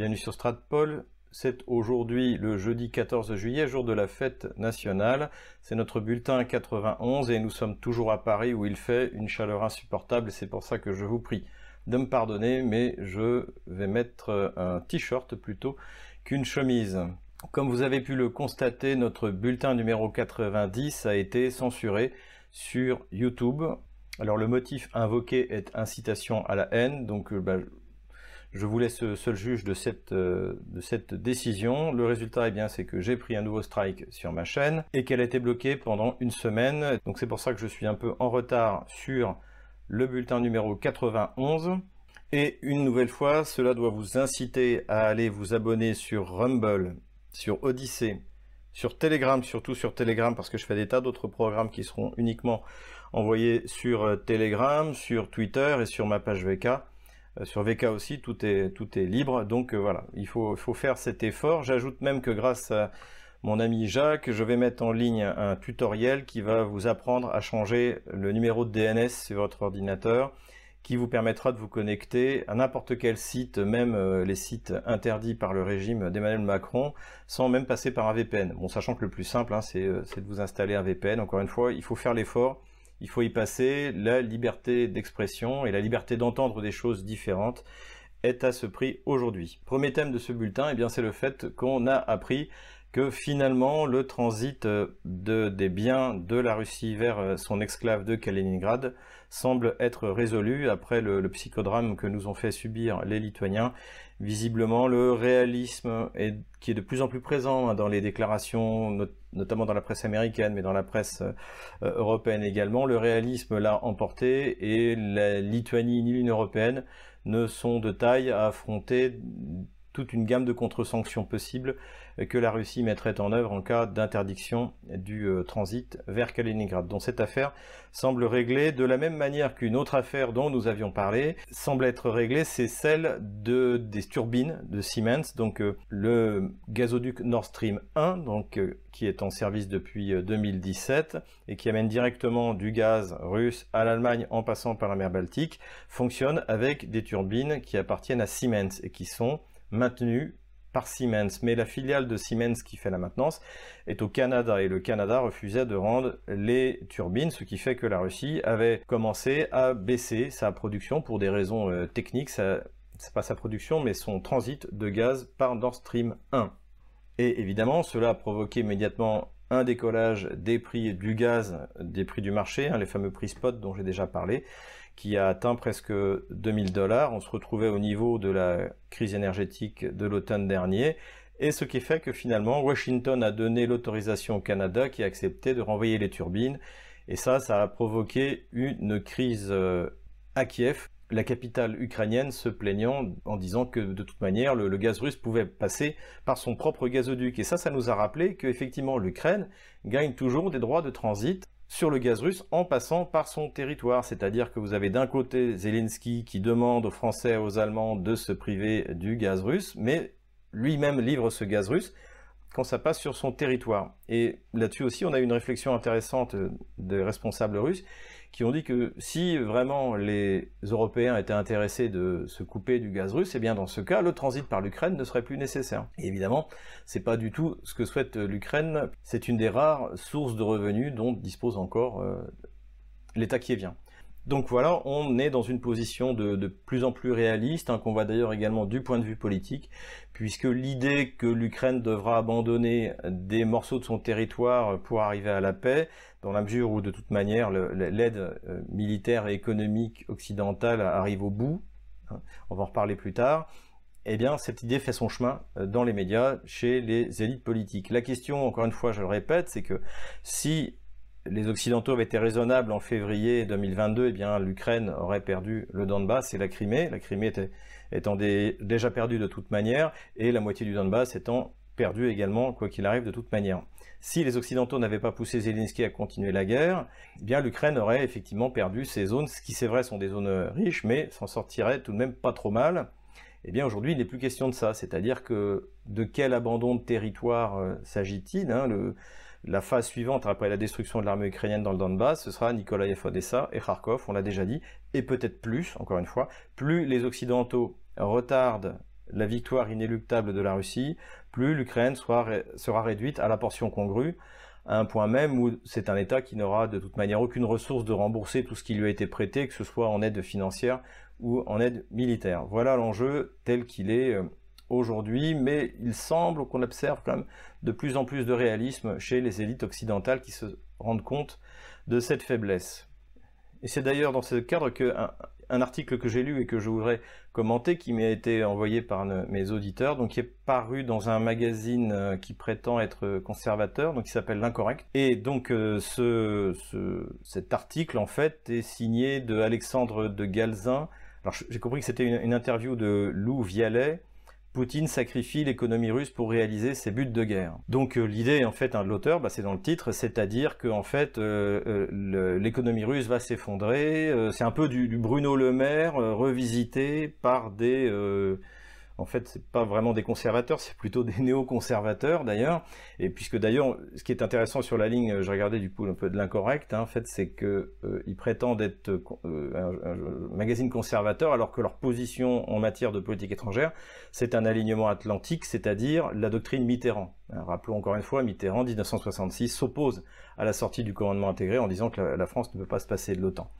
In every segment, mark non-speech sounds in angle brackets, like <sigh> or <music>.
Bienvenue sur Stratpol. C'est aujourd'hui le jeudi 14 juillet, jour de la fête nationale. C'est notre bulletin 91 et nous sommes toujours à Paris où il fait une chaleur insupportable c'est pour ça que je vous prie de me pardonner, mais je vais mettre un t-shirt plutôt qu'une chemise. Comme vous avez pu le constater, notre bulletin numéro 90 a été censuré sur YouTube. Alors le motif invoqué est incitation à la haine, donc euh, bah, je vous laisse seul juge de cette, euh, de cette décision. Le résultat, eh bien, c'est que j'ai pris un nouveau strike sur ma chaîne et qu'elle a été bloquée pendant une semaine. Donc c'est pour ça que je suis un peu en retard sur le bulletin numéro 91. Et une nouvelle fois, cela doit vous inciter à aller vous abonner sur Rumble, sur Odyssey, sur Telegram, surtout sur Telegram, parce que je fais des tas d'autres programmes qui seront uniquement envoyés sur euh, Telegram, sur Twitter et sur ma page VK. Euh, sur VK aussi, tout est, tout est libre. Donc euh, voilà, il faut, faire cet effort. J'ajoute même que grâce à mon ami Jacques, je vais mettre en ligne un tutoriel qui va vous apprendre à changer le numéro de DNS sur votre ordinateur qui vous permettra de vous connecter à n'importe quel site, même euh, les sites interdits par le régime d'Emmanuel Macron, sans même passer par un VPN. Bon, sachant que le plus simple, hein, c'est de vous installer un VPN. Encore une fois, il faut faire l'effort il faut y passer, la liberté d'expression et la liberté d'entendre des choses différentes est à ce prix aujourd'hui. Premier thème de ce bulletin, eh c'est le fait qu'on a appris que finalement le transit de, des biens de la Russie vers son exclave de Kaliningrad semble être résolu après le, psychodrame que nous ont fait subir les Lituaniens. Visiblement, le réalisme qui est de plus en plus présent dans les déclarations, notamment dans la presse américaine, mais dans la presse euh, européenne également, le réalisme l'a emporté et la Lituanie ni l'Union européenne ne sont de taille à affronter toute une gamme de contre-sanctions possibles que la Russie mettrait en œuvre en cas d'interdiction du euh, transit vers Kaliningrad. Donc cette affaire semble réglée de la même manière qu'une autre affaire dont nous avions parlé semble être réglée, c'est celle de, des turbines de Siemens, donc euh, le gazoduc Nord Stream 1, donc, euh, qui est en service depuis 2017 et qui amène directement du gaz russe à l'Allemagne en passant par la mer Baltique, fonctionne avec des turbines qui appartiennent à Siemens et qui sont maintenues par Siemens, mais la filiale de Siemens qui fait la maintenance est au Canada et le Canada refusait de rendre les turbines, ce qui fait que la Russie avait commencé à baisser sa production pour des raisons euh, techniques, c'est pas sa production mais son transit de gaz par Nord Stream 1. Et évidemment, cela a provoqué immédiatement un décollage des prix du gaz, des prix du marché, hein, les fameux prix spot dont j'ai déjà parlé, qui a atteint presque 2000 dollars. On se retrouvait au niveau de la crise énergétique de l'automne dernier. Et ce qui fait que finalement, Washington a donné l'autorisation au Canada qui a accepté de renvoyer les turbines. Et ça, ça a provoqué une crise euh, à Kiev, la capitale ukrainienne se plaignant en disant que de toute manière, le, le gaz russe pouvait passer par son propre gazoduc. Et ça, ça nous a rappelé qu'effectivement, l'Ukraine gagne toujours des droits de transit sur le gaz russe en passant par son territoire. C'est-à-dire que vous avez d'un côté Zelensky qui demande aux Français et aux Allemands de se priver du gaz russe, mais lui-même livre ce gaz russe quand ça passe sur son territoire. Et là-dessus aussi, on a eu une réflexion intéressante des responsables russes qui ont dit que si vraiment les Européens étaient intéressés de se couper du gaz russe, eh bien dans ce cas, le transit par l'Ukraine ne serait plus nécessaire. Et évidemment, c'est pas du tout ce que souhaite l'Ukraine. C'est une des rares sources de revenus dont dispose encore euh, l'État qui vient. Donc voilà, on est dans une position de, plus en plus réaliste, hein, qu'on voit d'ailleurs également du point de vue politique, puisque l'idée que l'Ukraine devra abandonner des morceaux de son territoire pour arriver à la paix, dans la mesure où de toute manière l'aide euh, militaire et économique occidentale arrive au bout, hein, on va en reparler plus tard, eh bien cette idée fait son chemin euh, dans les médias, chez les élites politiques. La question, encore une fois, je le répète, c'est que si les Occidentaux avaient été raisonnables en février 2022, eh bien l'Ukraine aurait perdu le Donbass et la Crimée, la Crimée était, étant déjà perdue de toute manière, et la moitié du Donbass étant perdue également, quoi qu'il arrive, de toute manière. Si les Occidentaux n'avaient pas poussé Zelensky à continuer la guerre, eh bien l'Ukraine aurait effectivement perdu ces zones, ce qui c'est vrai sont des zones riches, mais s'en sortirait tout de même pas trop mal. Eh bien aujourd'hui, il n'est plus question de ça, c'est-à-dire que de quel abandon de territoire euh, s'agit-il hein, la phase suivante, après la destruction de l'armée ukrainienne dans le Donbass, ce sera Nikolaev, Odessa et Kharkov, on l'a déjà dit, et peut-être plus, encore une fois, plus les Occidentaux retardent la victoire inéluctable de la Russie, plus l'Ukraine sera réduite à la portion congrue, à un point même où c'est un État qui n'aura de toute manière aucune ressource de rembourser tout ce qui lui a été prêté, que ce soit en aide financière ou en aide militaire. Voilà l'enjeu tel qu'il est euh, aujourd'hui, mais il semble qu'on observe quand même de plus en plus de réalisme chez les élites occidentales qui se rendent compte de cette faiblesse. Et c'est d'ailleurs dans ce cadre qu'un un article que j'ai lu et que je voudrais commenter, qui m'a été envoyé par mes auditeurs, donc qui est paru dans un magazine euh, qui prétend être conservateur, donc qui s'appelle L'Incorrect. Et donc euh, ce, cet article, en fait, est signé de Alexandre de Galzin. Alors j'ai compris que c'était une, une, interview de Lou Vialet, Poutine sacrifie l'économie russe pour réaliser ses buts de guerre. Donc euh, l'idée en fait hein, de l'auteur, bah, c'est dans le titre, c'est-à-dire que en fait euh, euh, l'économie russe va s'effondrer. c'est un peu du, du, Bruno Le Maire revisité par des en fait, c'est pas vraiment des conservateurs, c'est plutôt des <laughs> néoconservateurs d'ailleurs. Et puisque d'ailleurs, ce qui est intéressant sur la ligne, je regardais du coup un peu de l'incorrect, hein, en fait, c'est que euh, ils prétendent être euh, un, magazine conservateur, alors que leur position en matière de politique étrangère, c'est un alignement atlantique, c'est-à-dire la doctrine Mitterrand. Hein, rappelons encore une fois, Mitterrand, 1966, s'oppose à la sortie du commandement intégré en disant que la, France ne peut pas se passer de l'OTAN.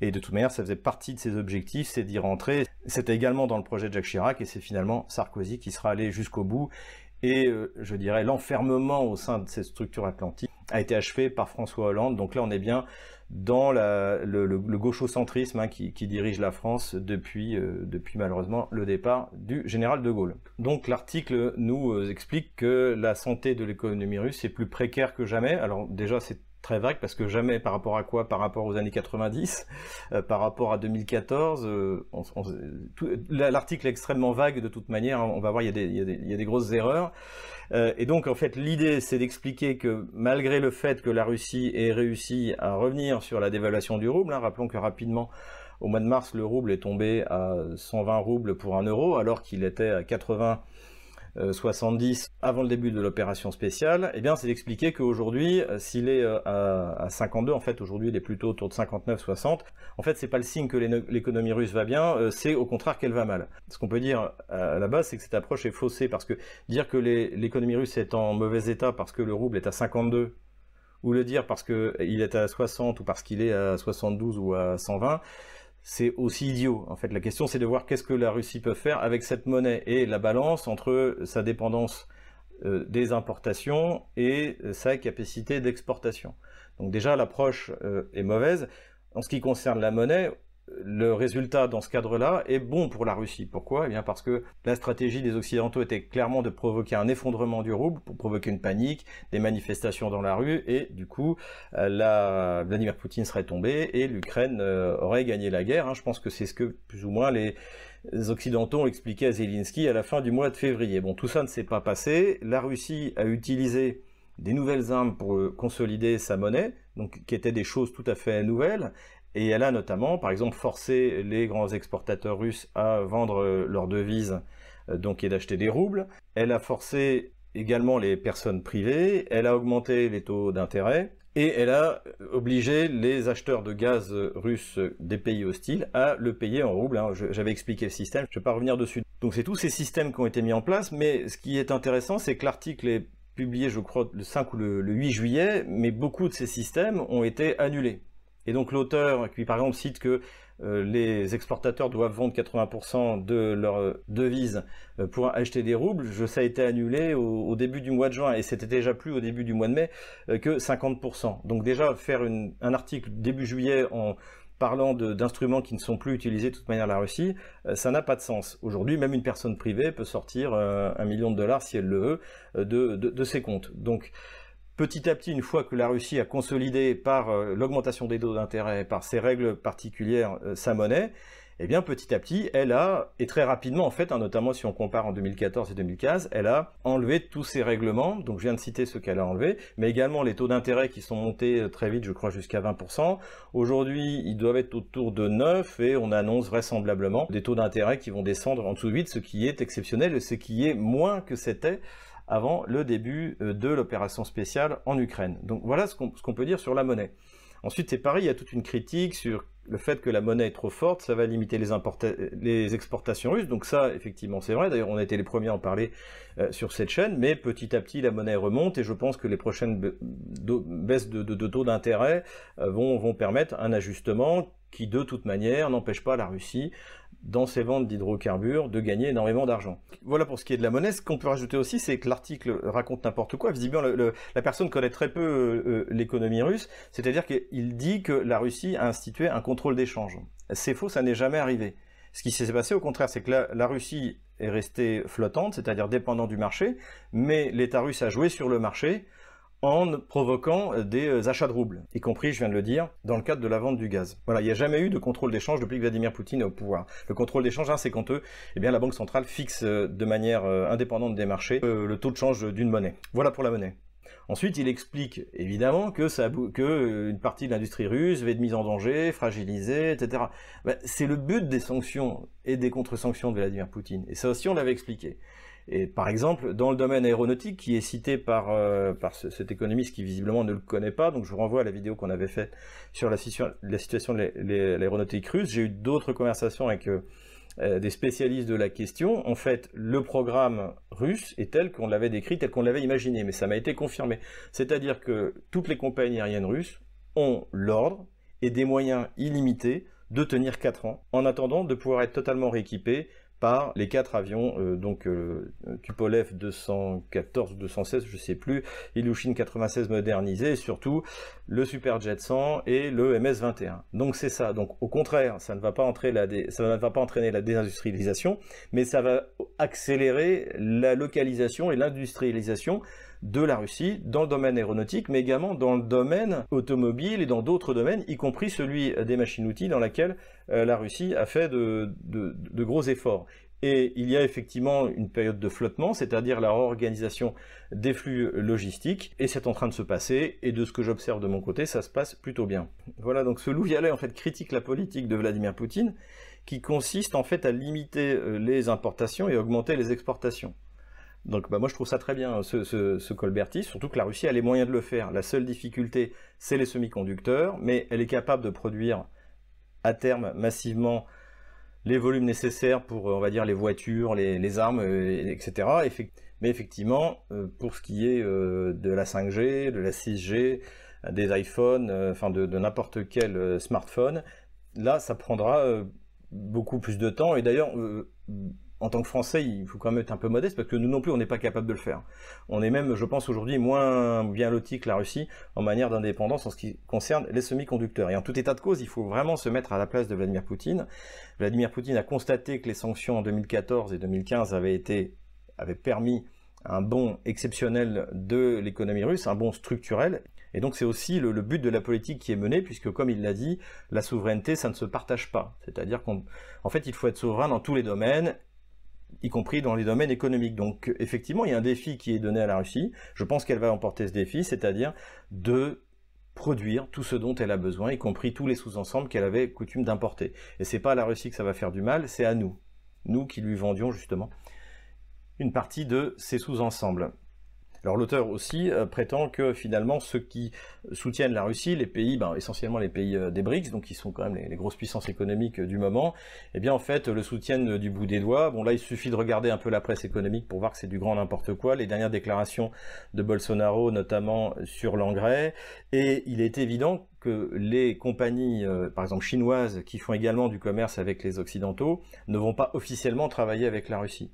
Et de toute manière, ça faisait partie de ses objectifs, c'est d'y rentrer. C'était également dans le projet de Jacques Chirac, et c'est finalement Sarkozy qui sera allé jusqu'au bout. Et euh, je dirais l'enfermement au sein de cette structure atlantique a été achevé par François Hollande. Donc là, on est bien dans le, gauchocentrisme hein, qui, dirige la France depuis, euh, depuis malheureusement le départ du général de Gaulle. Donc l'article nous euh, explique que la santé de l'économie russe est plus précaire que jamais. Alors déjà c'est très vague parce que jamais par rapport à quoi? Par rapport aux années 90, euh, par rapport à 2014. L'article est extrêmement vague de toute manière. On va voir, il y a des grosses erreurs. Euh, et donc, en fait, l'idée, c'est d'expliquer que malgré le fait que la Russie ait réussi à revenir sur la dévaluation du rouble, hein, rappelons que rapidement, au mois de mars, le rouble est tombé à 120 roubles pour un euro, alors qu'il était à 80 70 euh, avant le début de l'opération spéciale, eh bien c'est d'expliquer qu'aujourd'hui, euh, s'il est euh, à, 52, en fait aujourd'hui il est plutôt autour de 59-60, en fait c'est pas le signe que l'économie russe va bien, c'est au contraire qu'elle va mal. Ce qu'on peut dire à la base, c'est que cette approche est faussée, parce que dire que l'économie russe est en mauvais état parce que le rouble est à 52, ou le dire parce qu'il est à 60 ou parce qu'il est à 72 ou à 120, c'est aussi idiot. En fait, la question, c'est de voir qu'est-ce que la Russie peut faire avec cette monnaie et la balance entre sa dépendance euh, des importations et sa capacité d'exportation. Donc déjà, l'approche euh, est mauvaise. En ce qui concerne la monnaie, le résultat dans ce cadre-là est bon pour la Russie. Pourquoi? Eh bien parce que la stratégie des Occidentaux était clairement de provoquer un effondrement du rouble pour provoquer une panique, des manifestations dans la rue, et du coup, euh, la... Vladimir Poutine serait tombé et l'Ukraine euh, aurait gagné la guerre. Hein. Je pense que c'est ce que plus ou moins les Occidentaux ont expliqué à Zelensky à la fin du mois de février. Bon, tout ça ne s'est pas passé. La Russie a utilisé des nouvelles armes pour consolider sa monnaie, donc qui étaient des choses tout à fait nouvelles. Et elle a notamment, par exemple, forcé les grands exportateurs russes à vendre leurs devises, euh, donc et d'acheter des roubles. Elle a forcé également les personnes privées, elle a augmenté les taux d'intérêt, et elle a obligé les acheteurs de gaz russes des pays hostiles à le payer en roubles. Hein. J'avais expliqué le système, je ne vais pas revenir dessus. Donc c'est tous ces systèmes qui ont été mis en place, mais ce qui est intéressant, c'est que l'article est publié, je crois, le 5 ou le 8 juillet, mais beaucoup de ces systèmes ont été annulés. Et donc l'auteur, qui par exemple cite que euh, les exportateurs doivent vendre 80% de leurs euh, devises euh, pour acheter des roubles, je, ça a été annulé au, début du mois de juin et c'était déjà plus au début du mois de mai que 50%. Donc déjà faire un article début juillet en parlant d'instruments qui ne sont plus utilisés de toute manière la Russie, ça n'a pas de sens. Aujourd'hui, même une personne privée peut sortir un million de dollars si elle le veut de, de, de ses comptes. Donc petit à petit, une fois que la Russie a consolidé par euh, l'augmentation des taux d'intérêt, par ses règles particulières, euh, sa monnaie, eh bien petit à petit, elle a, et très rapidement en fait, hein, notamment si on compare en 2014 et 2015, elle a enlevé tous ces règlements, donc je viens de citer ce qu'elle a enlevé, mais également les taux d'intérêt qui sont montés euh, très vite, je crois jusqu'à 20%. Aujourd'hui, ils doivent être autour de 9 et on annonce vraisemblablement des taux d'intérêt qui vont descendre en dessous de 8, ce qui est exceptionnel et ce qui est moins que c'était avant le début euh, de l'opération spéciale en Ukraine. Donc voilà ce qu'on peut dire sur la monnaie. Ensuite, c'est pareil, il y a toute une critique sur le fait que la monnaie est trop forte, ça va limiter les, exportations russes. Donc ça, effectivement, c'est vrai. D'ailleurs, on a été les premiers à en parler euh, sur cette chaîne. Mais petit à petit, la monnaie remonte et je pense que les prochaines baisses de, taux d'intérêt euh, vont permettre un ajustement qui, de toute manière, n'empêche pas la Russie dans ses ventes d'hydrocarbures de gagner énormément d'argent. Voilà pour ce qui est de la monnaie. Ce qu'on peut rajouter aussi, c'est que l'article raconte n'importe quoi. Visiblement, la personne connaît très peu euh, euh, l'économie russe, c'est-à-dire qu'il dit que la Russie a institué un contrôle d'échange. C'est faux, ça n'est jamais arrivé. Ce qui s'est passé, au contraire, c'est que la, Russie est restée flottante, c'est-à-dire dépendante du marché, mais l'État russe a joué sur le marché en provoquant euh, des euh, achats de roubles, y compris, je viens de le dire, dans le cadre de la vente du gaz. Voilà, il n'y a jamais eu de contrôle d'échange depuis que Vladimir Poutine est au pouvoir. Le contrôle d'échange, hein, c'est quand eux, eh la Banque centrale fixe euh, de manière indépendante des marchés le taux de change d'une monnaie. Voilà pour la monnaie. Ensuite, il explique évidemment que, une partie de l'industrie russe va être mise en danger, fragilisée, etc. Ben, c'est le but des sanctions et des contre-sanctions de Vladimir Poutine. Et ça aussi, on l'avait expliqué. Et par exemple, dans le domaine aéronautique, qui est cité par, euh, par cet économiste qui visiblement ne le connaît pas, donc je vous renvoie à la vidéo qu'on avait faite sur la, la, situation de l'aéronautique russe, j'ai eu d'autres conversations avec euh, euh, des spécialistes de la question. En fait, le programme russe est tel qu'on l'avait décrit, tel qu'on l'avait imaginé, mais ça m'a été confirmé. C'est-à-dire que toutes les compagnies aériennes russes ont l'ordre et des moyens illimités de tenir 4 ans, en attendant de pouvoir être totalement rééquipées par les quatre avions, euh, donc euh, Tupolev 214 ou 216, je sais plus, Ilyushin 96 modernisé, et surtout le Superjet 100 et le MS-21. Donc c'est ça. Donc au contraire, ça ne va pas ça ne va pas entraîner la désindustrialisation, mais ça va accélérer la localisation et l'industrialisation de la Russie dans le domaine aéronautique, mais également dans le domaine automobile et dans d'autres domaines, y compris celui des machines-outils dans lequel euh, la Russie a fait de, gros efforts. Et il y a effectivement une période de flottement, c'est-à-dire la réorganisation des flux logistiques, et c'est en train de se passer, et de ce que j'observe de mon côté, ça se passe plutôt bien. Voilà, donc ce Louvialet en fait critique la politique de Vladimir Poutine, qui consiste en fait à limiter euh, les importations et augmenter les exportations. Donc bah, moi je trouve ça très bien ce, ce, Colberti, surtout que la Russie a les moyens de le faire. La seule difficulté c'est les semi-conducteurs, mais elle est capable de produire à terme massivement les volumes nécessaires pour on va dire les voitures, les, armes, euh, etc. Mais effectivement, euh, pour ce qui est euh, de la 5G, de la 6G, des iPhones, enfin de, de n'importe quel smartphone, là ça prendra beaucoup plus de temps. Et d'ailleurs en tant que Français, il faut quand même être un peu modeste parce que nous non plus, on n'est pas capable de le faire. On est même, je pense, aujourd'hui moins bien loti que la Russie en manière d'indépendance en ce qui concerne les semi-conducteurs. Et en tout état de cause, il faut vraiment se mettre à la place de Vladimir Poutine. Vladimir Poutine a constaté que les sanctions en 2014 et 2015 avaient été, avaient permis un bond exceptionnel de l'économie russe, un bond structurel. Et donc c'est aussi le, but de la politique qui est menée, puisque comme il l'a dit, la souveraineté, ça ne se partage pas. C'est-à-dire qu'en fait, il faut être souverain dans tous les domaines, y compris dans les domaines économiques. Donc effectivement, il y a un défi qui est donné à la Russie. Je pense qu'elle va emporter ce défi, c'est-à-dire de produire tout ce dont elle a besoin, y compris tous les sous-ensembles qu'elle avait coutume d'importer. Et c'est pas à la Russie que ça va faire du mal, c'est à nous, nous qui lui vendions justement une partie de ces sous-ensembles. Alors l'auteur aussi euh, prétend que finalement ceux qui soutiennent la Russie, les pays, ben, essentiellement les pays euh, des BRICS, donc qui sont quand même les, grosses puissances économiques euh, du moment, eh bien en fait le soutiennent du bout des doigts. Bon là il suffit de regarder un peu la presse économique pour voir que c'est du grand n'importe quoi. Les dernières déclarations de Bolsonaro notamment sur l'engrais, et il est évident que les compagnies, par exemple chinoises, qui font également du commerce avec les Occidentaux, ne vont pas officiellement travailler avec la Russie.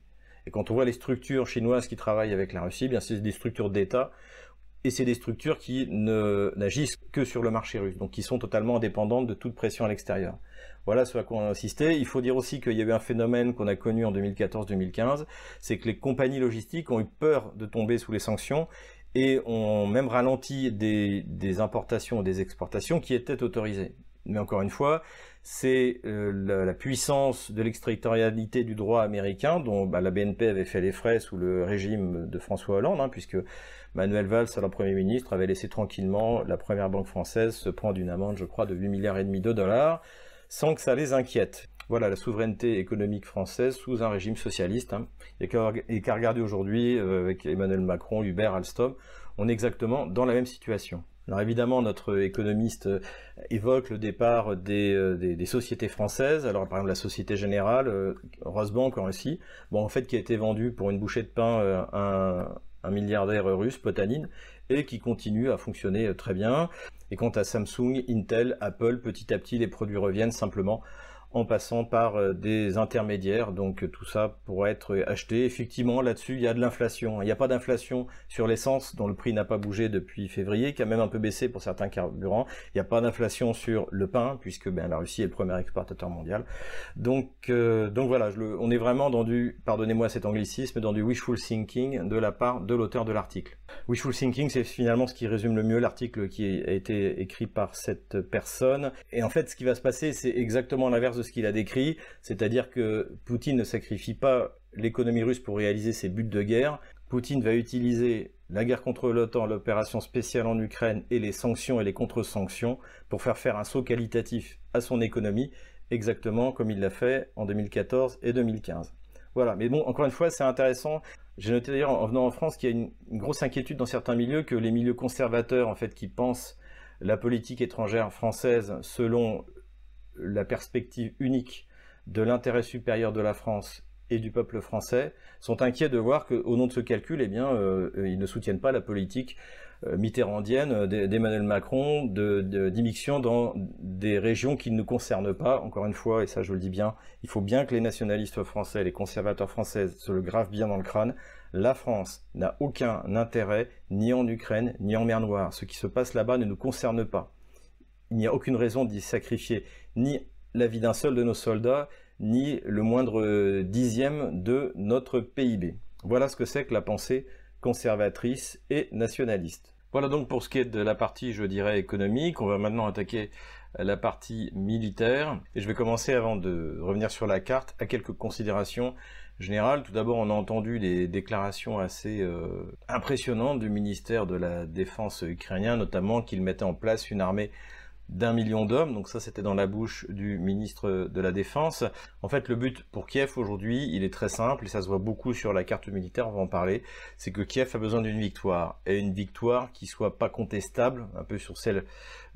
Et quand on voit les structures chinoises qui travaillent avec la Russie, eh bien c'est des structures d'État et c'est des structures qui n'agissent que sur le marché russe, donc qui sont totalement indépendantes de toute pression à l'extérieur. Voilà ce à quoi on a insisté. Il faut dire aussi qu'il y a eu un phénomène qu'on a connu en 2014-2015, c'est que les compagnies logistiques ont eu peur de tomber sous les sanctions et ont même ralenti des, des importations et des exportations qui étaient autorisées. Mais encore une fois, c'est euh, la, puissance de l'extraterritorialité du droit américain, dont bah, la BNP avait fait les frais sous le régime de François Hollande, hein, puisque Manuel Valls, alors Premier ministre, avait laissé tranquillement la première banque française se prendre une amende, je crois, de 8 milliards et demi de dollars, sans que ça les inquiète. Voilà la souveraineté économique française sous un régime socialiste. Hein. Et qu'à regarder aujourd'hui, euh, avec Emmanuel Macron, Hubert, Alstom, on est exactement dans la même situation. Alors évidemment, notre économiste euh, évoque le départ des, euh, sociétés françaises. Alors par exemple la Société Générale, euh, Rosbank en Russie, bon en fait qui a été vendue pour une bouchée de pain à un, milliardaire russe, Potanin, et qui continue à fonctionner très bien. Et quant à Samsung, Intel, Apple, petit à petit les produits reviennent simplement en passant par euh, des intermédiaires. Donc tout ça pourrait être acheté. Effectivement, là-dessus, il y a de l'inflation. Il n'y a pas d'inflation sur l'essence, dont le prix n'a pas bougé depuis février, qui a même un peu baissé pour certains carburants. Il n'y a pas d'inflation sur le pain, puisque ben, la Russie est le premier exportateur mondial. Donc, euh, donc voilà, on est vraiment dans du, pardonnez-moi cet anglicisme, dans du wishful thinking de la part de l'auteur de l'article. Wishful thinking, c'est finalement ce qui résume le mieux l'article qui a été écrit par cette personne. Et en fait, ce qui va se passer, c'est exactement l'inverse de ce qu'il a décrit, c'est-à-dire que Poutine ne sacrifie pas l'économie russe pour réaliser ses buts de guerre. Poutine va utiliser la guerre contre l'OTAN, l'opération spéciale en Ukraine et les sanctions et les contre-sanctions pour faire faire un saut qualitatif à son économie, exactement comme il l'a fait en 2014 et 2015. Voilà, mais bon, encore une fois, c'est intéressant. J'ai noté d'ailleurs en venant en France qu'il y a une, une, grosse inquiétude dans certains milieux que les milieux conservateurs, en fait, qui pensent la politique étrangère française selon la perspective unique de l'intérêt supérieur de la France et du peuple français sont inquiets de voir qu'au nom de ce calcul, eh bien, euh, ils ne soutiennent pas la politique euh, mitterrandienne euh, d'Emmanuel Macron d'immixtion dans des régions qui ne nous concernent pas. Encore une fois, et ça je le dis bien, il faut bien que les nationalistes français, les conservateurs français se le gravent bien dans le crâne. La France n'a aucun intérêt ni en Ukraine ni en mer Noire. Ce qui se passe là-bas ne nous concerne pas. Il n'y a aucune raison d'y sacrifier ni la vie d'un seul de nos soldats, ni le moindre dixième de notre PIB. Voilà ce que c'est que la pensée conservatrice et nationaliste. Voilà donc pour ce qui est de la partie, je dirais, économique. On va maintenant attaquer la partie militaire. Et je vais commencer, avant de revenir sur la carte, à quelques considérations générales. Tout d'abord, on a entendu des déclarations assez euh, impressionnantes du ministère de la Défense ukrainien, notamment qu'il mettait en place une armée d'un million d'hommes, donc ça c'était dans la bouche du ministre de la Défense. En fait le but pour Kiev aujourd'hui il est très simple et ça se voit beaucoup sur la carte militaire, on va en parler, c'est que Kiev a besoin d'une victoire et une victoire qui soit pas contestable, un peu sur celle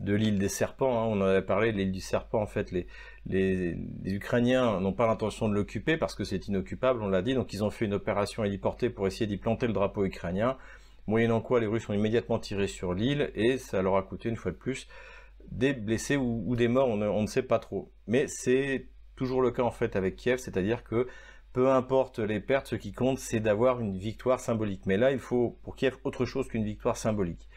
de l'île des serpents, hein. on en avait parlé, l'île du serpent en fait les, les, les Ukrainiens n'ont pas l'intention de l'occuper parce que c'est inoccupable, on l'a dit, donc ils ont fait une opération héliportée pour essayer d'y planter le drapeau ukrainien, moyennant quoi les Russes ont immédiatement tiré sur l'île et ça leur a coûté une fois de plus des blessés ou, des morts, on ne, sait pas trop. Mais c'est toujours le cas en fait avec Kiev, c'est-à-dire que peu importe les pertes, ce qui compte, c'est d'avoir une victoire symbolique. Mais là, il faut pour Kiev autre chose qu'une victoire symbolique.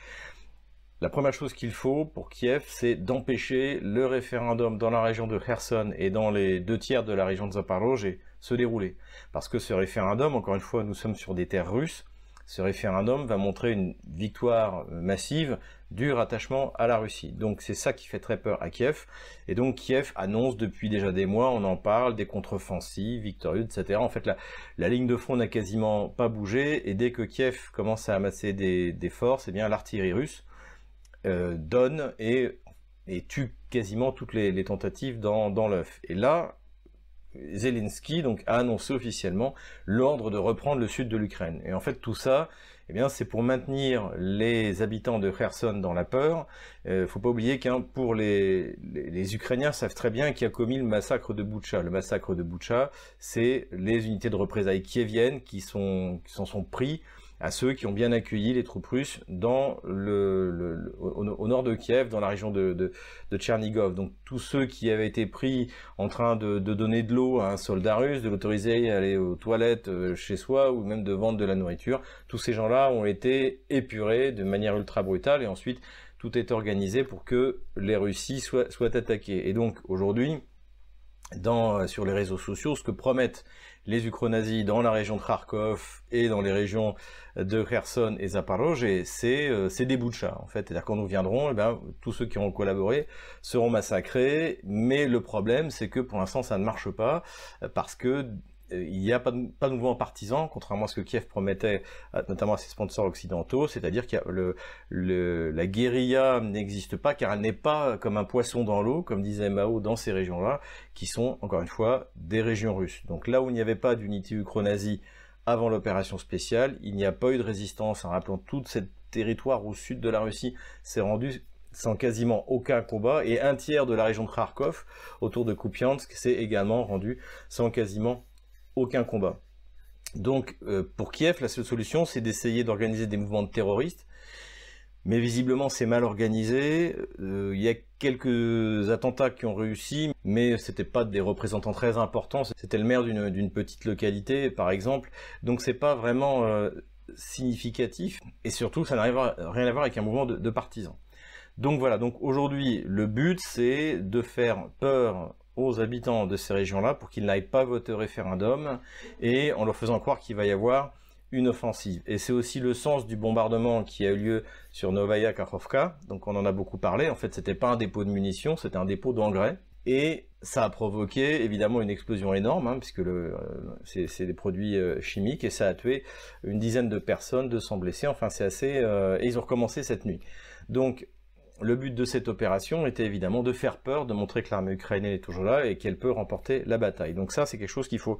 La première chose qu'il faut pour Kiev, c'est d'empêcher le référendum dans la région de Kherson et dans les deux tiers de la région de Zaporozhye se dérouler. Parce que ce référendum, encore une fois, nous sommes sur des terres russes, ce référendum va montrer une victoire massive du rattachement à la Russie. Donc c'est ça qui fait très peur à Kiev. Et donc Kiev annonce depuis déjà des mois, on en parle, des contre-offensives, victorieuses, etc. En fait, la, ligne de front n'a quasiment pas bougé. Et dès que Kiev commence à amasser des, forces, eh bien l'artillerie russe euh, donne et, et, tue quasiment toutes les, tentatives dans, dans l'œuf. Et là, Zelensky donc, a annoncé officiellement l'ordre de reprendre le sud de l'Ukraine. Et en fait, tout ça, eh c'est pour maintenir les habitants de Kherson dans la peur. Il euh, faut pas oublier qu'un pour les, les, Ukrainiens savent très bien qui a commis le massacre de Boucha. Le massacre de Boucha, c'est les unités de représailles kieviennes qui sont qui s'en sont pris à ceux qui ont bien accueilli les troupes russes au, nord de Kiev, dans la région de, de, Tchernigov. Donc tous ceux qui avaient été pris en train de, donner de l'eau à un soldat russe, de l'autoriser à aller aux toilettes euh, chez soi ou même de vendre de la nourriture, tous ces gens-là ont été épurés de manière ultra brutale et ensuite tout est organisé pour que les Russies soient, soient attaquées. Et donc aujourd'hui, dans, sur les réseaux sociaux, ce que promettent les ukronazis dans la région de Kharkov et dans les régions de Kherson et Zaporozhye, c'est euh, des bouts en fait. C'est-à-dire quand nous viendrons, eh ben, tous ceux qui ont collaboré seront massacrés. Mais le problème, c'est que pour l'instant, ça ne marche pas parce que il n'y a pas de, mouvement partisan, contrairement à ce que Kiev promettait, notamment à ses sponsors occidentaux, c'est-à-dire que la guérilla n'existe pas car elle n'est pas comme un poisson dans l'eau, comme disait Mao, dans ces régions-là, qui sont, encore une fois, des régions russes. Donc là où il n'y avait pas d'unité ukro-nazie avant l'opération spéciale, il n'y a pas eu de résistance en rappelant toute cette territoire au sud de la Russie s'est rendu sans quasiment aucun combat, et un tiers de la région de Kharkov, autour de Kupiansk, s'est également rendu sans quasiment aucun combat. Donc euh, pour Kiev, la seule solution, c'est d'essayer d'organiser des mouvements de terroristes, mais visiblement c'est mal organisé. Euh, il y a quelques attentats qui ont réussi, mais c'était pas des représentants très importants. C'était le maire d'une petite localité, par exemple. Donc c'est pas vraiment euh, significatif, et surtout ça n'arrive rien à voir avec un mouvement de partisans. Donc voilà, donc aujourd'hui, le but, c'est de faire peur aux habitants de ces régions-là pour qu'ils n'aillent pas voter référendum et en leur faisant croire qu'il va y avoir une offensive. Et c'est aussi le sens du bombardement qui a eu lieu sur Novaya Kakhovka. Donc on en a beaucoup parlé. En fait, c'était pas un dépôt de munitions, c'était un dépôt d'engrais. Et ça a provoqué évidemment une explosion énorme, hein, puisque euh, c'est, des produits euh, chimiques, et ça a tué une dizaine de personnes, 200 blessés. Enfin, c'est assez. Euh, et ils ont recommencé cette nuit. Donc le but de cette opération était évidemment de faire peur, de montrer que l'armée ukrainienne est toujours là et qu'elle peut remporter la bataille. Donc ça, c'est quelque chose qu'il faut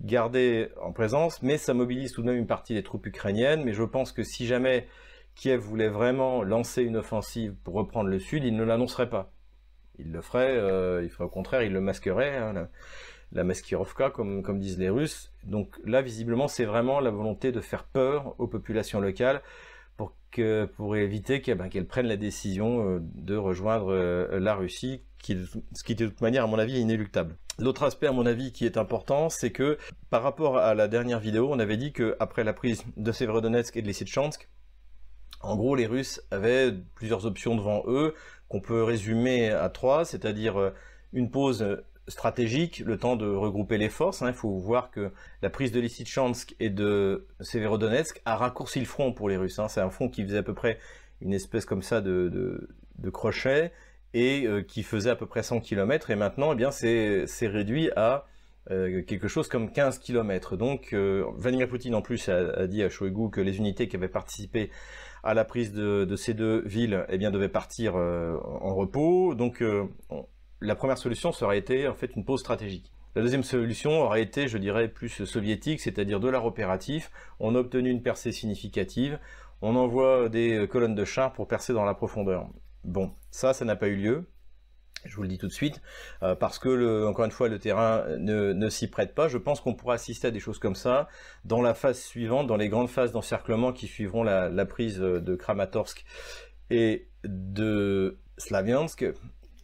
garder en présence, mais ça mobilise tout de même une partie des troupes ukrainiennes. Mais je pense que si jamais Kiev voulait vraiment lancer une offensive pour reprendre le sud, il ne l'annoncerait pas. Il le ferait, euh, il ferait au contraire, il le masquerait, hein, la, la maskirovka, comme, comme disent les Russes. Donc là, visiblement, c'est vraiment la volonté de faire peur aux populations locales pour, que, pour éviter ben, qu'elle prenne la décision euh, de rejoindre euh, la Russie, ce qui de toute manière, à mon avis, est inéluctable. L'autre aspect, à mon avis, qui est important, c'est que par rapport à la dernière vidéo, on avait dit qu'après la prise de Severodonetsk et de Lysychansk, en gros, les Russes avaient plusieurs options devant eux, qu'on peut résumer à trois, c'est-à-dire euh, une pause stratégique, le temps de regrouper les forces. Hein. Il faut voir que la prise de Lysychansk et de Severodonetsk a raccourci le front pour les Russes. Hein. C'est un front qui faisait à peu près une espèce comme ça de, de, crochet et euh, qui faisait à peu près 100 km. Et maintenant, eh bien, c'est réduit à euh, quelque chose comme 15 km. Donc, euh, Vladimir Poutine en plus a, dit à Shoigu que les unités qui avaient participé à la prise de, ces deux villes, eh bien, devaient partir en repos. Donc, la première solution serait été en fait une pause stratégique. La deuxième solution aurait été, je dirais, plus soviétique, c'est-à-dire de l'art opératif. On a obtenu une percée significative, on envoie des colonnes de chars pour percer dans la profondeur. Bon, ça, ça n'a pas eu lieu. Je vous le dis tout de suite, euh, parce que, encore une fois, le terrain ne, s'y prête pas. Je pense qu'on pourra assister à des choses comme ça dans la phase suivante, dans les grandes phases d'encerclement qui suivront la, la, prise de Kramatorsk et de Slaviansk,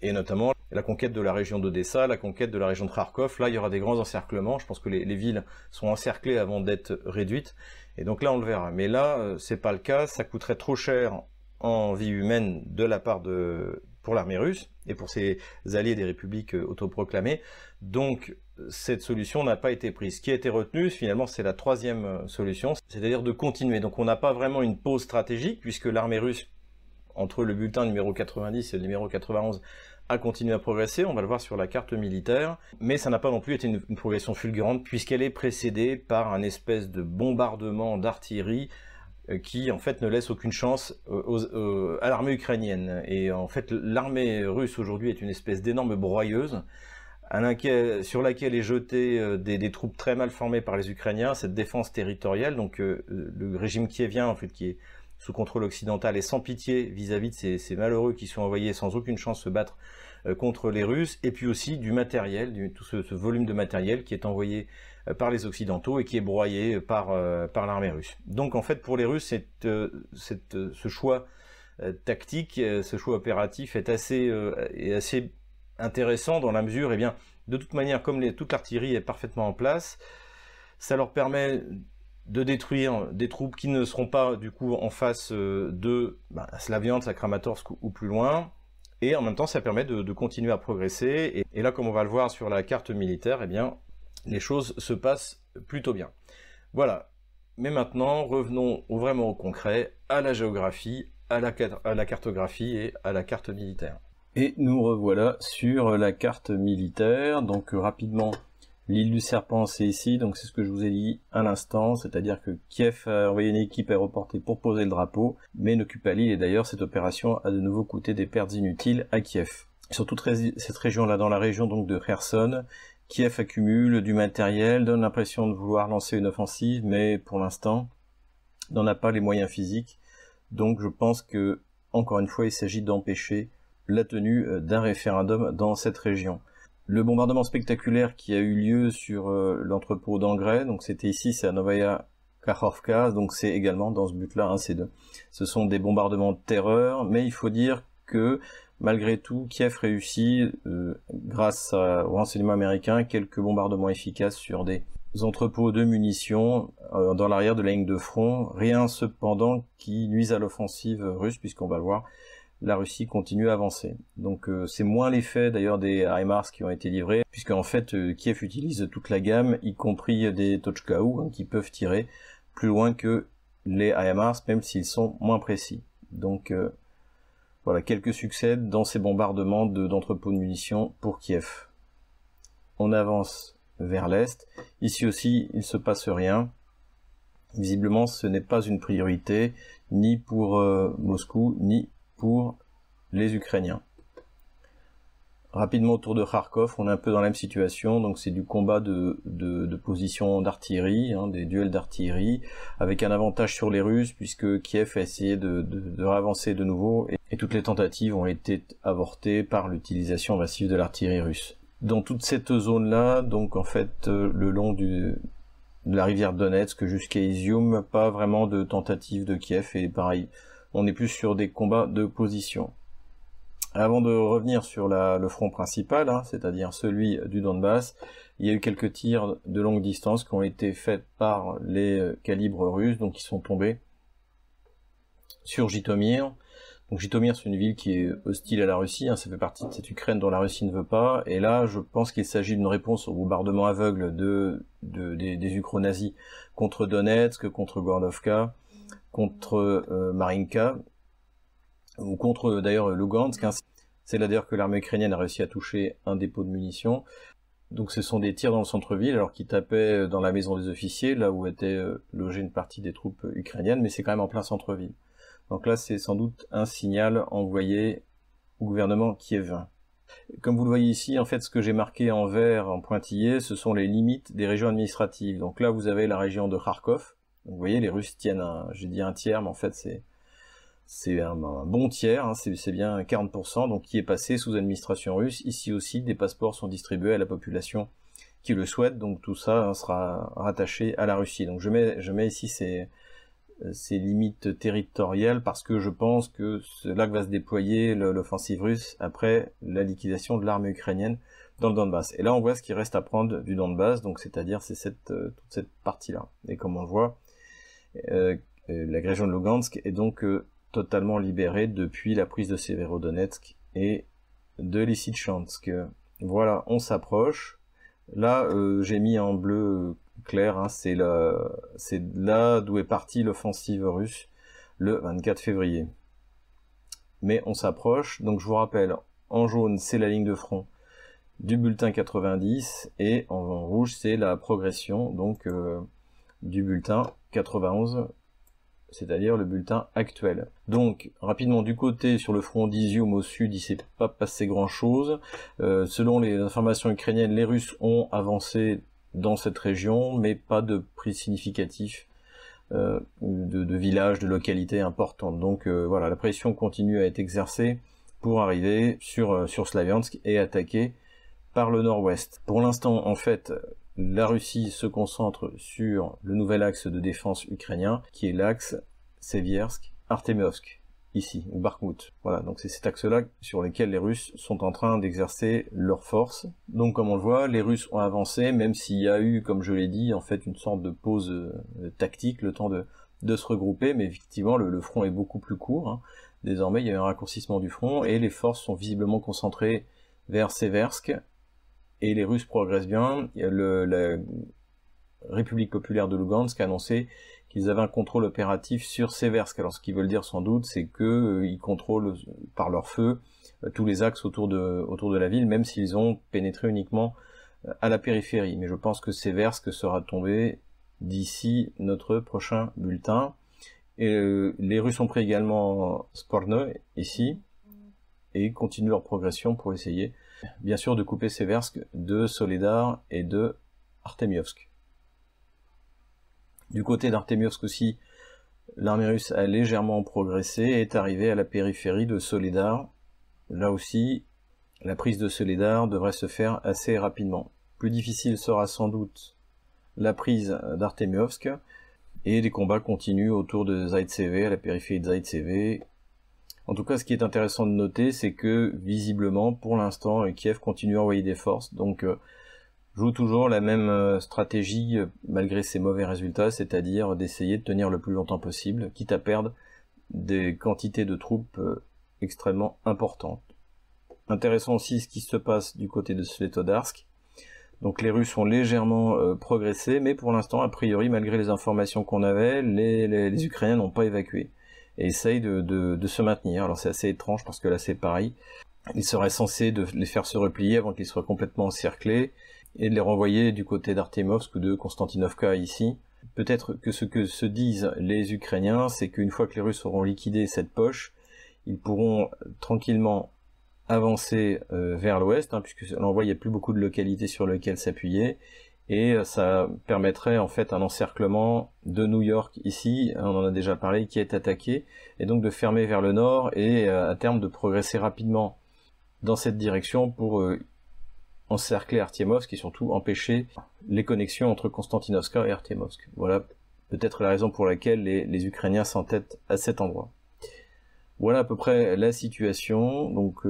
et notamment la conquête de la région d'Odessa, la conquête de la région de Kharkov. Là, il y aura des grands encerclements. Je pense que les, villes sont encerclées avant d'être réduites. Et donc là, on le verra. Mais là, euh, c'est pas le cas. Ça coûterait trop cher en vie humaine de la part de pour l'armée russe et pour ses alliés des républiques euh, autoproclamées. Donc cette solution n'a pas été prise. Ce qui a été retenu, finalement, c'est la troisième euh, solution, c'est-à-dire de continuer. Donc on n'a pas vraiment une pause stratégique puisque l'armée russe entre le bulletin numéro 90 et le numéro 91 a continué à progresser, on va le voir sur la carte militaire, mais ça n'a pas non plus été une, progression fulgurante puisqu'elle est précédée par un espèce de bombardement d'artillerie euh, qui en fait ne laisse aucune chance à l'armée ukrainienne. Et en fait l'armée russe aujourd'hui est une espèce d'énorme broyeuse sur laquelle est jeté euh, des, troupes très mal formées par les Ukrainiens, cette défense territoriale, donc euh, le régime kievien en fait qui est sous contrôle occidental et sans pitié vis-à-vis de ces, malheureux qui sont envoyés sans aucune chance se battre euh, contre les Russes, et puis aussi du matériel, tout ce, volume de matériel qui est envoyé euh, par les Occidentaux et qui est broyé par, euh, par l'armée russe. Donc en fait pour les Russes, ce choix tactique, ce choix opératif est assez, est assez intéressant dans la mesure, et eh bien, de toute manière, comme toute l'artillerie est parfaitement en place, ça leur permet de détruire des troupes qui ne seront pas du coup en face euh, de bah, Slaviansk, à Kramatorsk ou plus loin. Et en même temps, ça permet de, continuer à progresser. Et, là, comme on va le voir sur la carte militaire, eh bien, les choses se passent plutôt bien. Voilà. Mais maintenant, revenons vraiment au concret, à la géographie, à la, à la cartographie et à la carte militaire. Et nous revoilà sur la carte militaire. Donc rapidement, L'île du Serpent, c'est ici, donc c'est ce que je vous ai dit à l'instant, c'est-à-dire que Kiev a envoyé une équipe aéroportée pour poser le drapeau, mais n'occupe pas l'île, et d'ailleurs cette opération a de nouveau coûté des pertes inutiles à Kiev. Sur toute cette région-là, dans la région donc de Kherson, Kiev accumule du matériel, donne l'impression de vouloir lancer une offensive, mais pour l'instant, n'en a pas les moyens physiques. Donc je pense que, encore une fois, il s'agit d'empêcher la tenue euh, d'un référendum dans cette région. Le bombardement spectaculaire qui a eu lieu sur euh, l'entrepôt d'engrais, donc c'était ici, c'est à Novaya Kakhovka, donc c'est également dans ce but-là, c'est de, ce sont des bombardements de terreur, mais il faut dire que malgré tout, Kiev réussit, euh, grâce au renseignement américain, quelques bombardements efficaces sur des entrepôts de munitions euh, dans l'arrière de la ligne de front. Rien cependant qui nuise à l'offensive russe, puisqu'on va le voir, la Russie continue à avancer. Donc euh, c'est moins l'effet d'ailleurs des HIMARS qui ont été livrés, puisque en fait Kiev utilise toute la gamme, y compris des Tochkaou, hein, qui peuvent tirer plus loin que les HIMARS, même s'ils sont moins précis. Donc voilà, quelques succès dans ces bombardements d'entrepôts de, munitions pour Kiev. On avance vers l'est. Ici aussi, il se passe rien. Visiblement, ce n'est pas une priorité, ni pour euh, Moscou, ni pour les Ukrainiens. Rapidement autour de Kharkov, on est un peu dans la même situation, donc c'est du combat de, de, position d'artillerie, hein, des duels d'artillerie, avec un avantage sur les Russes, puisque Kiev a essayé de, de avancer de nouveau, et, toutes les tentatives ont été avortées par l'utilisation massive de l'artillerie russe. Dans toute cette zone-là, donc en fait, euh, le long de la rivière Donetsk jusqu'à Izium, pas vraiment de tentatives de Kiev, et pareil, on est plus sur des combats de position. Avant de revenir sur le front principal, hein, c'est-à-dire celui du Donbass, il y a eu quelques tirs de longue distance qui ont été faits par les euh, calibres russes, donc qui sont tombés sur Jitomir. Donc Jitomir, c'est une ville qui est hostile à la Russie, hein, ça fait partie de cette Ukraine dont la Russie ne veut pas, et là, je pense qu'il s'agit d'une réponse au bombardement aveugle de, des, des ukro-nazis contre Donetsk, contre Gorlovka, contre euh, Marinka, ou contre d'ailleurs Lugansk. Hein. C'est là d'ailleurs que l'armée ukrainienne a réussi à toucher un dépôt de munitions. Donc ce sont des tirs dans le centre-ville, alors qu'ils tapaient dans la maison des officiers, là où était euh, logée une partie des troupes ukrainiennes, mais c'est quand même en plein centre-ville. Donc là, c'est sans doute un signal envoyé au gouvernement kievin. Comme vous le voyez ici, en fait, ce que j'ai marqué en vert, en pointillé, ce sont les limites des régions administratives. Donc là, vous avez la région de Kharkov. Vous voyez, les Russes tiennent, j'ai dit un tiers, mais en fait, c'est c'est un, bon tiers, hein, c'est bien 40%, donc qui est passé sous administration russe. Ici aussi, des passeports sont distribués à la population qui le souhaite, donc tout ça hein, sera rattaché à la Russie. Donc je mets, je mets ici ces, ces limites territoriales parce que je pense que c'est là que va se déployer l'offensive russe après la liquidation de l'armée ukrainienne dans le Donbass. Et là, on voit ce qui reste à prendre du Donbass, donc c'est-à-dire c'est cette, euh, toute cette partie-là. Et comme on le voit, la région de Lugansk est donc totalement libéré depuis la prise de Severodonetsk et de Lysychansk. Voilà, on s'approche. Là, euh, j'ai mis en bleu clair, hein, c'est là d'où est partie l'offensive russe le 24 février. Mais on s'approche, donc je vous rappelle, en jaune, c'est la ligne de front du bulletin 90, et en rouge, c'est la progression donc euh, du bulletin 91 c'est-à-dire le bulletin actuel. Donc, rapidement, du côté sur le front d'Izium au sud, il s'est pas passé grand-chose. Euh, selon les informations ukrainiennes, les Russes ont avancé dans cette région, mais pas de prix significatif euh, de, villages, de localités importantes. Donc euh, voilà, la pression continue à être exercée pour arriver sur, sur Slaviansk et attaquer par le nord-ouest. Pour l'instant, en fait, la Russie se concentre sur le nouvel axe de défense ukrainien, qui est l'axe Seviersk, Artemovsk, ici, ou Bakhmut. Voilà, donc c'est cet axe-là sur lequel les Russes sont en train d'exercer leur force. Donc comme on le voit, les Russes ont avancé, même s'il y a eu, comme je l'ai dit, en fait une sorte de pause euh, tactique, le temps de, se regrouper, mais effectivement le, front est beaucoup plus court. Hein. Désormais, il y a un raccourcissement du front, et les forces sont visiblement concentrées vers Seversk, et les Russes progressent bien. La République populaire de Lugansk a annoncé qu'ils avaient un contrôle opératif sur Seversk. Alors ce qu'ils veulent dire sans doute, c'est qu'ils euh, contrôlent par leur feu euh, tous les axes autour de, autour de la ville, même s'ils ont pénétré uniquement euh, à la périphérie. Mais je pense que Seversk sera tombé d'ici notre prochain bulletin. Et les Russes ont pris également Sporno ici et continuent leur progression pour essayer, bien sûr, de couper Seversk de Soledar et de Artemiovsk. Du côté d'Artemiovsk aussi, L'armée russe a légèrement progressé et est arrivée à la périphérie de Soledar. Là aussi, la prise de Soledar devrait se faire assez rapidement. Plus difficile sera sans doute la prise d'Artemiovsk et les combats continuent autour de Zaitsev, à la périphérie de Zaitsev. En tout cas, ce qui est intéressant de noter, c'est que visiblement, pour l'instant, Kiev continue à envoyer des forces, donc euh, joue toujours la même euh, stratégie euh, malgré ses mauvais résultats, c'est-à-dire d'essayer de tenir le plus longtemps possible, quitte à perdre des quantités de troupes extrêmement importantes. Intéressant aussi ce qui se passe du côté de Svetodarsk, donc les Russes ont légèrement euh, progressé, mais pour l'instant, a priori, malgré les informations qu'on avait, les, Ukrainiens n'ont pas évacué et de, se maintenir. Alors c'est assez étrange parce que là c'est pareil. Ils seraient censés de les faire se replier avant qu'ils soient complètement encerclés et de les renvoyer du côté d'Artemovsk ou de Konstantinovka ici. Peut-être que ce que se disent les Ukrainiens, c'est qu'une fois que les Russes auront liquidé cette poche, ils pourront tranquillement avancer euh, vers l'ouest, hein, puisque l'envoi, il n'y a plus beaucoup de localités sur lesquelles s'appuyer, et euh, ça permettrait en fait un encerclement de New York ici, on en a déjà parlé, qui est attaqué, et donc de fermer vers le nord, et euh, à terme de progresser rapidement dans cette direction pour encercler Artiemovsk et surtout empêcher les connexions entre Konstantinovska et Artiemovsk. Voilà peut-être la raison pour laquelle les, Ukrainiens s'entêtent à cet endroit. Voilà à peu près la situation. Donc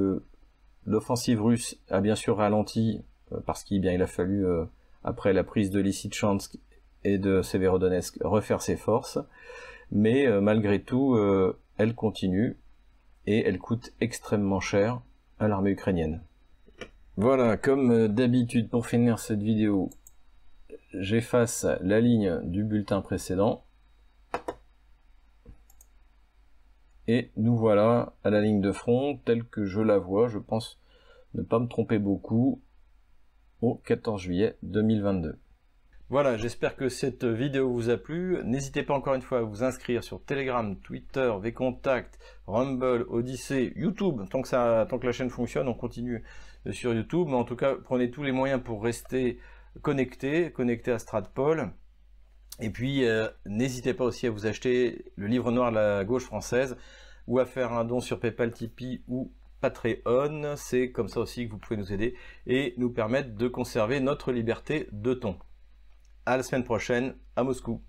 L'offensive russe a bien sûr ralenti euh, parce qu'il a fallu, euh, après la prise de Lysychansk et de Severodonetsk, refaire ses forces. Mais euh, malgré tout, elle continue et elle coûte extrêmement cher à l'armée ukrainienne. Voilà, comme d'habitude pour finir cette vidéo, j'efface la ligne du bulletin précédent. Et nous voilà à la ligne de front telle que je la vois, je pense ne pas me tromper beaucoup, au 14 juillet 2022. Voilà, j'espère que cette vidéo vous a plu. N'hésitez pas encore une fois à vous inscrire sur Telegram, Twitter, Vcontact, Rumble, Odyssey, YouTube. Tant que, ça, tant que la chaîne fonctionne, on continue sur YouTube. Mais en tout cas, prenez tous les moyens pour rester connecté, connecté à Stratpol. Et puis, euh, n'hésitez pas aussi à vous acheter le livre noir de la gauche française ou à faire un don sur PayPal, Tipeee ou Patreon. C'est comme ça aussi que vous pouvez nous aider et nous permettre de conserver notre liberté de ton. À la semaine prochaine à Moscou.